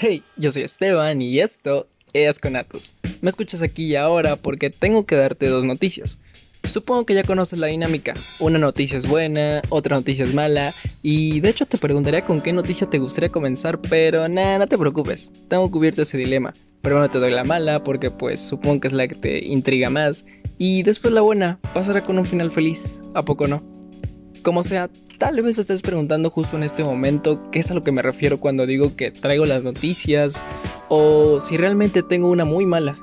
Hey, yo soy Esteban y esto es Conatus. Me escuchas aquí y ahora porque tengo que darte dos noticias. Supongo que ya conoces la dinámica. Una noticia es buena, otra noticia es mala. Y de hecho te preguntaría con qué noticia te gustaría comenzar, pero nada, no te preocupes. Tengo cubierto ese dilema. Pero no te doy la mala porque pues supongo que es la que te intriga más. Y después la buena pasará con un final feliz. ¿A poco no? Como sea, tal vez estés preguntando justo en este momento qué es a lo que me refiero cuando digo que traigo las noticias o si realmente tengo una muy mala.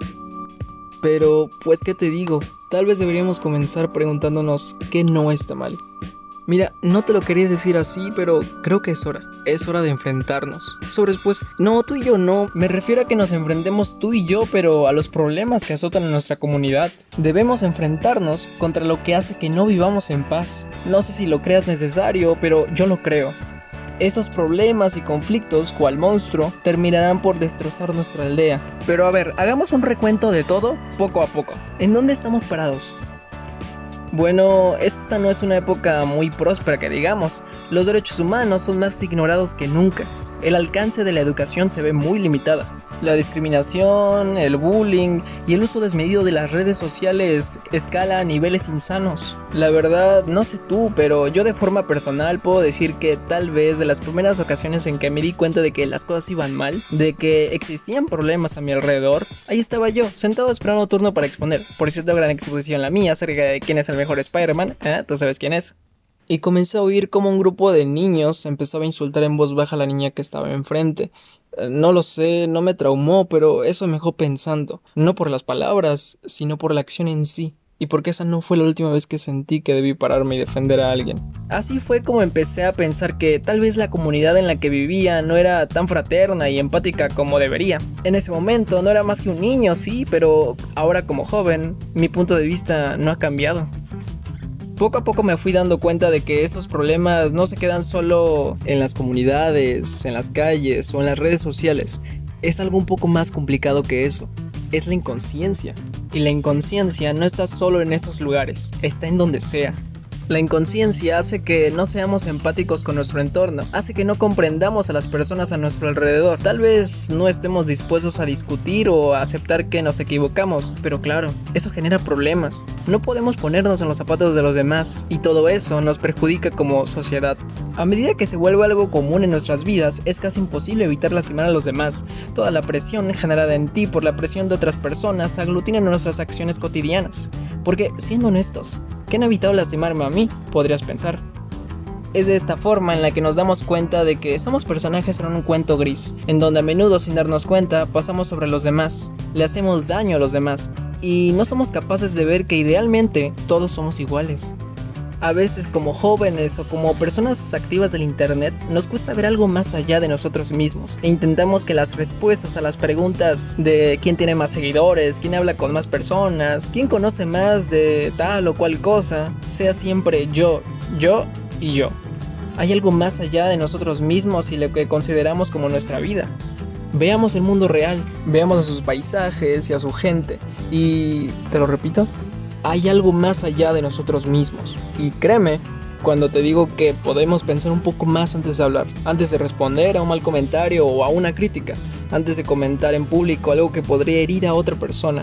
Pero, pues, ¿qué te digo? Tal vez deberíamos comenzar preguntándonos qué no está mal. Mira, no te lo quería decir así, pero creo que es hora. Es hora de enfrentarnos. Sobre pues, no, tú y yo no. Me refiero a que nos enfrentemos tú y yo, pero a los problemas que azotan a nuestra comunidad. Debemos enfrentarnos contra lo que hace que no vivamos en paz. No sé si lo creas necesario, pero yo lo creo. Estos problemas y conflictos, cual monstruo, terminarán por destrozar nuestra aldea. Pero a ver, hagamos un recuento de todo poco a poco. ¿En dónde estamos parados? Bueno, esta no es una época muy próspera que digamos. Los derechos humanos son más ignorados que nunca. El alcance de la educación se ve muy limitada. La discriminación, el bullying y el uso desmedido de las redes sociales escala a niveles insanos. La verdad, no sé tú, pero yo de forma personal puedo decir que tal vez de las primeras ocasiones en que me di cuenta de que las cosas iban mal, de que existían problemas a mi alrededor, ahí estaba yo, sentado esperando turno para exponer. Por cierto, gran exposición la mía acerca de quién es el mejor Spider-Man. ¿eh? Tú sabes quién es y comencé a oír como un grupo de niños empezaba a insultar en voz baja a la niña que estaba enfrente. Eh, no lo sé, no me traumó, pero eso me dejó pensando, no por las palabras, sino por la acción en sí, y porque esa no fue la última vez que sentí que debí pararme y defender a alguien. Así fue como empecé a pensar que tal vez la comunidad en la que vivía no era tan fraterna y empática como debería. En ese momento no era más que un niño, sí, pero ahora como joven, mi punto de vista no ha cambiado. Poco a poco me fui dando cuenta de que estos problemas no se quedan solo en las comunidades, en las calles o en las redes sociales. Es algo un poco más complicado que eso. Es la inconsciencia. Y la inconsciencia no está solo en estos lugares, está en donde sea. La inconsciencia hace que no seamos empáticos con nuestro entorno, hace que no comprendamos a las personas a nuestro alrededor. Tal vez no estemos dispuestos a discutir o a aceptar que nos equivocamos, pero claro, eso genera problemas. No podemos ponernos en los zapatos de los demás y todo eso nos perjudica como sociedad. A medida que se vuelve algo común en nuestras vidas, es casi imposible evitar lastimar a los demás. Toda la presión generada en ti por la presión de otras personas aglutina nuestras acciones cotidianas. Porque, siendo honestos, ¿Qué han evitado lastimarme a mí? Podrías pensar. Es de esta forma en la que nos damos cuenta de que somos personajes en un cuento gris, en donde a menudo sin darnos cuenta pasamos sobre los demás, le hacemos daño a los demás, y no somos capaces de ver que idealmente todos somos iguales a veces como jóvenes o como personas activas del Internet nos cuesta ver algo más allá de nosotros mismos e intentamos que las respuestas a las preguntas de quién tiene más seguidores, quién habla con más personas, quién conoce más de tal o cual cosa, sea siempre yo, yo y yo. Hay algo más allá de nosotros mismos y lo que consideramos como nuestra vida. Veamos el mundo real, veamos a sus paisajes y a su gente. Y, te lo repito, hay algo más allá de nosotros mismos. Y créeme, cuando te digo que podemos pensar un poco más antes de hablar, antes de responder a un mal comentario o a una crítica, antes de comentar en público algo que podría herir a otra persona,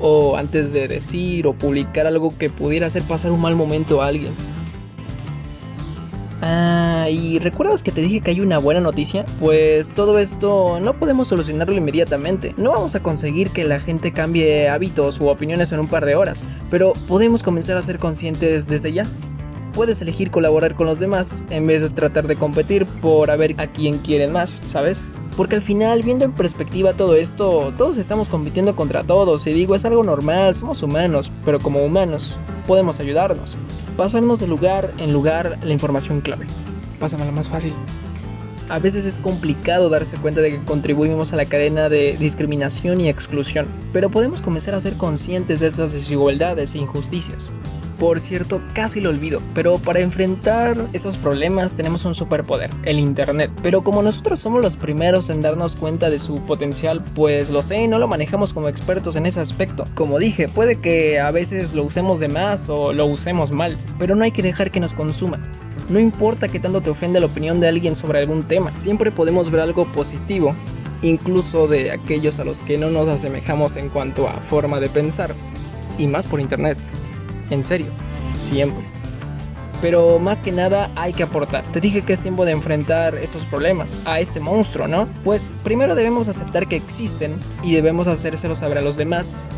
o antes de decir o publicar algo que pudiera hacer pasar un mal momento a alguien. Ah, y recuerdas que te dije que hay una buena noticia? Pues todo esto no podemos solucionarlo inmediatamente. No vamos a conseguir que la gente cambie hábitos u opiniones en un par de horas, pero podemos comenzar a ser conscientes desde ya. Puedes elegir colaborar con los demás en vez de tratar de competir por a ver a quién quieren más, ¿sabes? Porque al final, viendo en perspectiva todo esto, todos estamos compitiendo contra todos y digo, es algo normal, somos humanos, pero como humanos podemos ayudarnos pasarnos de lugar en lugar la información clave. Pásamela más fácil. A veces es complicado darse cuenta de que contribuimos a la cadena de discriminación y exclusión, pero podemos comenzar a ser conscientes de esas desigualdades e injusticias. Por cierto, casi lo olvido, pero para enfrentar estos problemas tenemos un superpoder, el Internet. Pero como nosotros somos los primeros en darnos cuenta de su potencial, pues lo sé y no lo manejamos como expertos en ese aspecto. Como dije, puede que a veces lo usemos de más o lo usemos mal, pero no hay que dejar que nos consuma. No importa que tanto te ofenda la opinión de alguien sobre algún tema, siempre podemos ver algo positivo incluso de aquellos a los que no nos asemejamos en cuanto a forma de pensar, y más por internet. En serio, siempre. Pero más que nada hay que aportar. Te dije que es tiempo de enfrentar estos problemas, a este monstruo, ¿no? Pues primero debemos aceptar que existen y debemos hacérselo saber a los demás.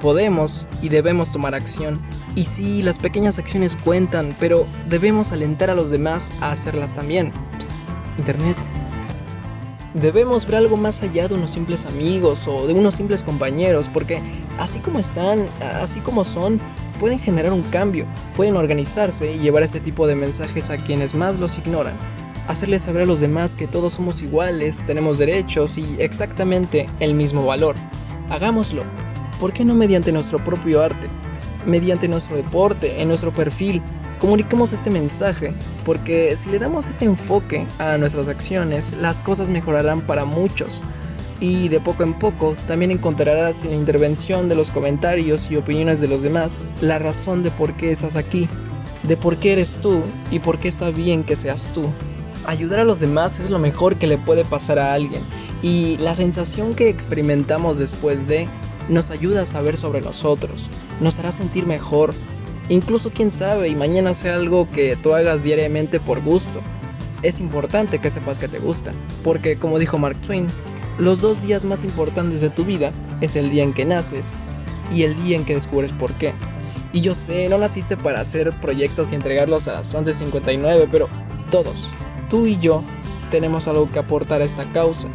Podemos y debemos tomar acción. Y sí, las pequeñas acciones cuentan, pero debemos alentar a los demás a hacerlas también. Psst, Internet. Debemos ver algo más allá de unos simples amigos o de unos simples compañeros, porque así como están, así como son, pueden generar un cambio, pueden organizarse y llevar este tipo de mensajes a quienes más los ignoran. Hacerles saber a los demás que todos somos iguales, tenemos derechos y exactamente el mismo valor. Hagámoslo. ¿Por qué no mediante nuestro propio arte? Mediante nuestro deporte, en nuestro perfil, comuniquemos este mensaje, porque si le damos este enfoque a nuestras acciones, las cosas mejorarán para muchos. Y de poco en poco también encontrarás en la intervención de los comentarios y opiniones de los demás la razón de por qué estás aquí, de por qué eres tú y por qué está bien que seas tú. Ayudar a los demás es lo mejor que le puede pasar a alguien y la sensación que experimentamos después de nos ayuda a saber sobre nosotros, nos hará sentir mejor, incluso quién sabe y mañana sea algo que tú hagas diariamente por gusto. Es importante que sepas que te gusta, porque como dijo Mark Twain, los dos días más importantes de tu vida es el día en que naces y el día en que descubres por qué. Y yo sé, no naciste para hacer proyectos y entregarlos a las 11.59, pero todos, tú y yo, tenemos algo que aportar a esta causa.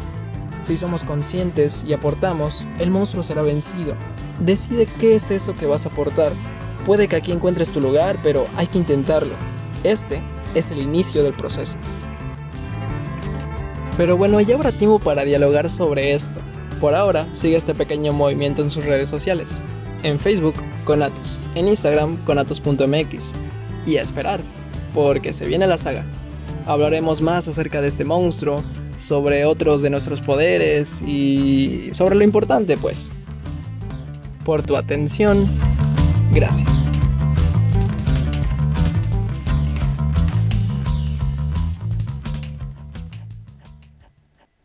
Si somos conscientes y aportamos, el monstruo será vencido. Decide qué es eso que vas a aportar. Puede que aquí encuentres tu lugar, pero hay que intentarlo. Este es el inicio del proceso. Pero bueno, ya habrá tiempo para dialogar sobre esto. Por ahora, sigue este pequeño movimiento en sus redes sociales. En Facebook, Conatus. En Instagram, conatus.mx. Y a esperar, porque se viene la saga. Hablaremos más acerca de este monstruo, sobre otros de nuestros poderes y sobre lo importante, pues. Por tu atención, gracias.